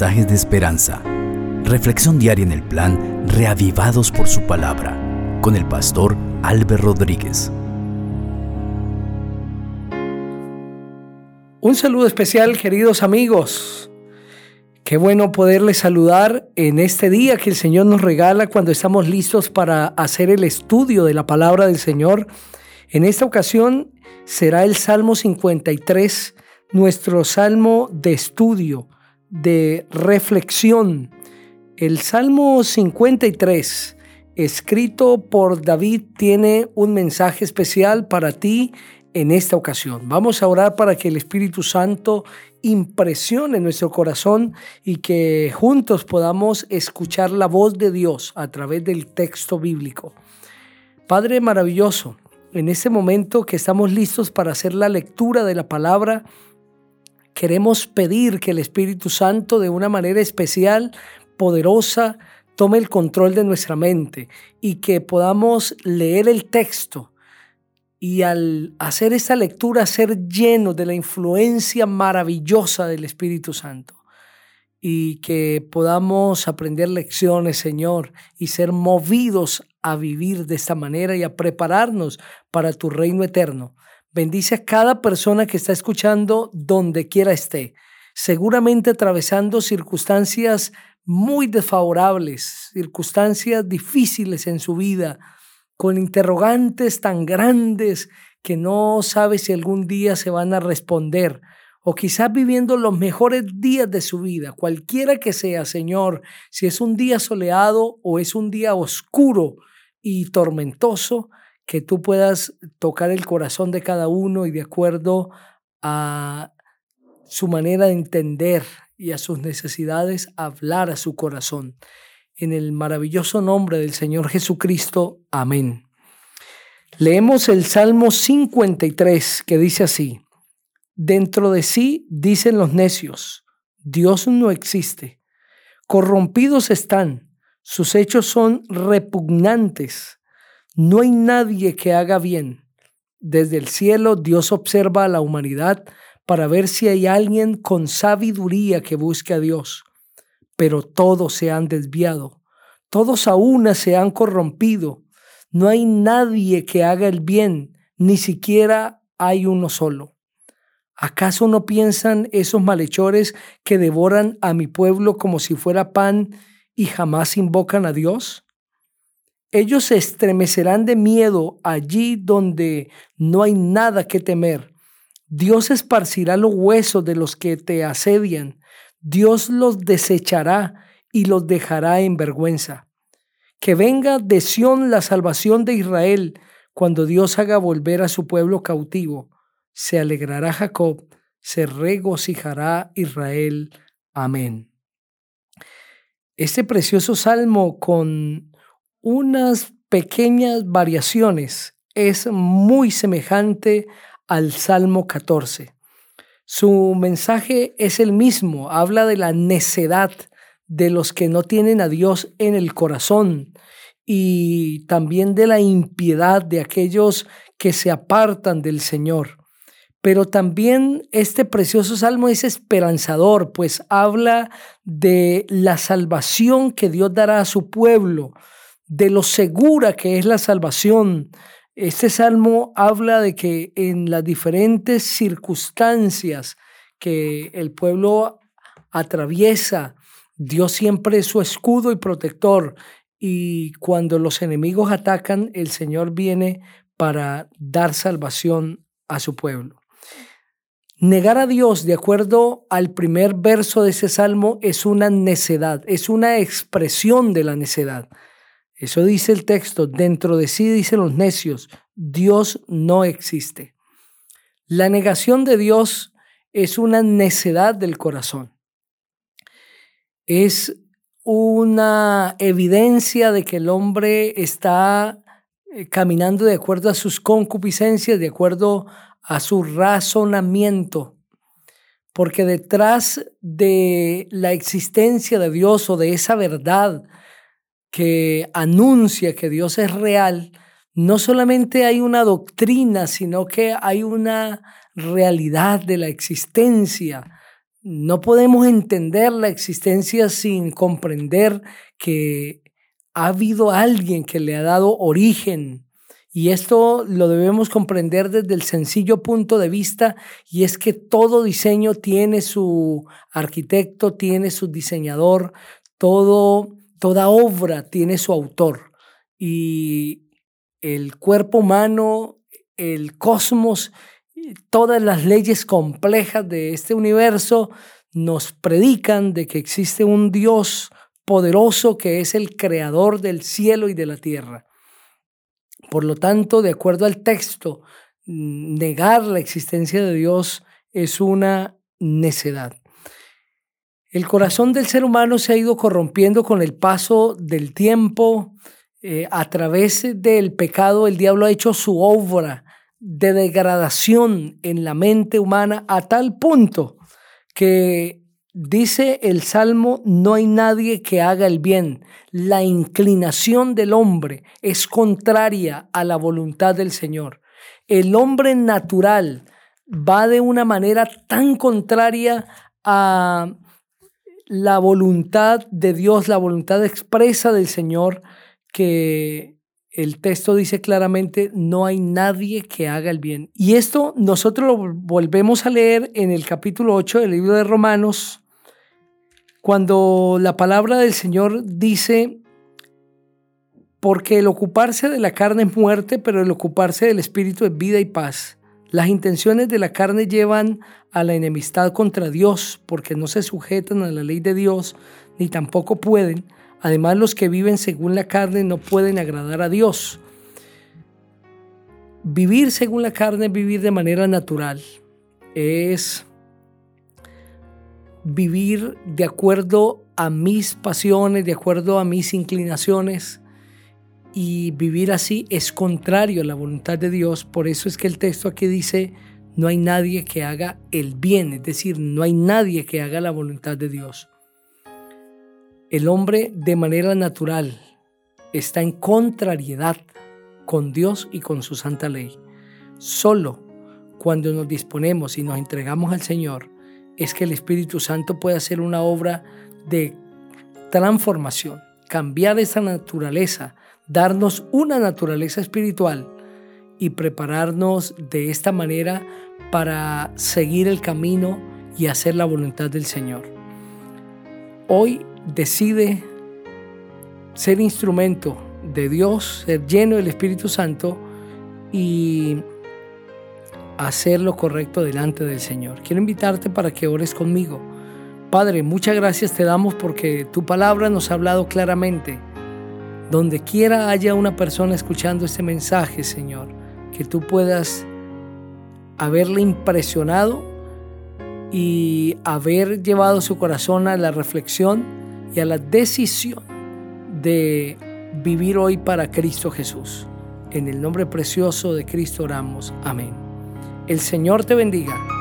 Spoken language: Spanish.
de esperanza. Reflexión diaria en el plan Reavivados por su palabra con el pastor Álvaro Rodríguez. Un saludo especial, queridos amigos. Qué bueno poderles saludar en este día que el Señor nos regala cuando estamos listos para hacer el estudio de la palabra del Señor. En esta ocasión será el Salmo 53, nuestro salmo de estudio, de reflexión. El Salmo 53, escrito por David, tiene un mensaje especial para ti en esta ocasión. Vamos a orar para que el Espíritu Santo impresione nuestro corazón y que juntos podamos escuchar la voz de Dios a través del texto bíblico. Padre maravilloso, en este momento que estamos listos para hacer la lectura de la palabra, queremos pedir que el Espíritu Santo de una manera especial, poderosa, tome el control de nuestra mente y que podamos leer el texto y al hacer esta lectura ser lleno de la influencia maravillosa del Espíritu Santo y que podamos aprender lecciones, Señor, y ser movidos a vivir de esta manera y a prepararnos para tu reino eterno. Bendice a cada persona que está escuchando donde quiera esté, seguramente atravesando circunstancias muy desfavorables, circunstancias difíciles en su vida, con interrogantes tan grandes que no sabe si algún día se van a responder, o quizás viviendo los mejores días de su vida, cualquiera que sea, Señor, si es un día soleado o es un día oscuro y tormentoso, que tú puedas tocar el corazón de cada uno y de acuerdo a su manera de entender y a sus necesidades, hablar a su corazón en el maravilloso nombre del Señor Jesucristo. Amén. Leemos el Salmo 53 que dice así, Dentro de sí dicen los necios, Dios no existe. Corrompidos están, sus hechos son repugnantes. No hay nadie que haga bien. Desde el cielo Dios observa a la humanidad para ver si hay alguien con sabiduría que busque a Dios pero todos se han desviado, todos a una se han corrompido, no hay nadie que haga el bien, ni siquiera hay uno solo. ¿Acaso no piensan esos malhechores que devoran a mi pueblo como si fuera pan y jamás invocan a Dios? Ellos se estremecerán de miedo allí donde no hay nada que temer. Dios esparcirá los huesos de los que te asedian Dios los desechará y los dejará en vergüenza. Que venga de Sión la salvación de Israel cuando Dios haga volver a su pueblo cautivo. Se alegrará Jacob, se regocijará Israel. Amén. Este precioso salmo con unas pequeñas variaciones es muy semejante al Salmo 14. Su mensaje es el mismo, habla de la necedad de los que no tienen a Dios en el corazón y también de la impiedad de aquellos que se apartan del Señor. Pero también este precioso salmo es esperanzador, pues habla de la salvación que Dios dará a su pueblo, de lo segura que es la salvación, este salmo habla de que en las diferentes circunstancias que el pueblo atraviesa, Dios siempre es su escudo y protector. Y cuando los enemigos atacan, el Señor viene para dar salvación a su pueblo. Negar a Dios, de acuerdo al primer verso de ese salmo, es una necedad, es una expresión de la necedad. Eso dice el texto, dentro de sí dicen los necios, Dios no existe. La negación de Dios es una necedad del corazón. Es una evidencia de que el hombre está eh, caminando de acuerdo a sus concupiscencias, de acuerdo a su razonamiento. Porque detrás de la existencia de Dios o de esa verdad que anuncia que Dios es real, no solamente hay una doctrina, sino que hay una realidad de la existencia No podemos entender la existencia sin comprender que ha habido alguien que le ha dado origen. Y esto lo debemos comprender desde el sencillo punto de vista y es que todo diseño tiene su arquitecto, tiene su diseñador, todo, toda obra tiene su autor. Y el cuerpo humano, el cosmos todas las leyes complejas de este universo nos predican de que existe un Dios poderoso que es el creador del cielo y de la tierra. Por lo tanto, de acuerdo al texto, negar la existencia de Dios es una necedad. El corazón del ser humano se ha ido corrompiendo con el paso del tiempo. Eh, a través del pecado, el diablo ha hecho su obra de degradación en la mente humana a tal punto que dice el Salmo, no hay nadie que haga el bien. La inclinación del hombre es contraria a la voluntad del Señor. El hombre natural va de una manera tan contraria a la voluntad de Dios, la voluntad expresa del Señor, que el texto dice claramente, no hay nadie que haga el bien. Y esto nosotros lo volvemos a leer en el capítulo 8 del libro de Romanos, cuando la palabra del Señor dice, porque el ocuparse de la carne es muerte, pero el ocuparse del espíritu es vida y paz. Las intenciones de la carne llevan a la enemistad contra Dios, porque no se sujetan a la ley de Dios, ni tampoco pueden Además, los que viven según la carne no pueden agradar a Dios. Vivir según la carne es vivir de manera natural. Es vivir de acuerdo a mis pasiones, de acuerdo a mis inclinaciones. Y vivir así es contrario a la voluntad de Dios. Por eso es que el texto aquí dice, no hay nadie que haga el bien, es decir, no hay nadie que haga la voluntad de Dios. El hombre de manera natural está en contrariedad con Dios y con su santa ley. Solo cuando nos disponemos y nos entregamos al Señor es que el Espíritu Santo puede hacer una obra de transformación, cambiar esa naturaleza, darnos una naturaleza espiritual y prepararnos de esta manera para seguir el camino y hacer la voluntad del Señor. Hoy decide ser instrumento de Dios, ser lleno del Espíritu Santo y hacer lo correcto delante del Señor. Quiero invitarte para que ores conmigo. Padre, muchas gracias te damos porque tu palabra nos ha hablado claramente. Donde quiera haya una persona escuchando este mensaje, Señor, que tú puedas haberle impresionado y haber llevado su corazón a la reflexión y a la decisión de vivir hoy para Cristo Jesús. En el nombre precioso de Cristo oramos. Amén. El Señor te bendiga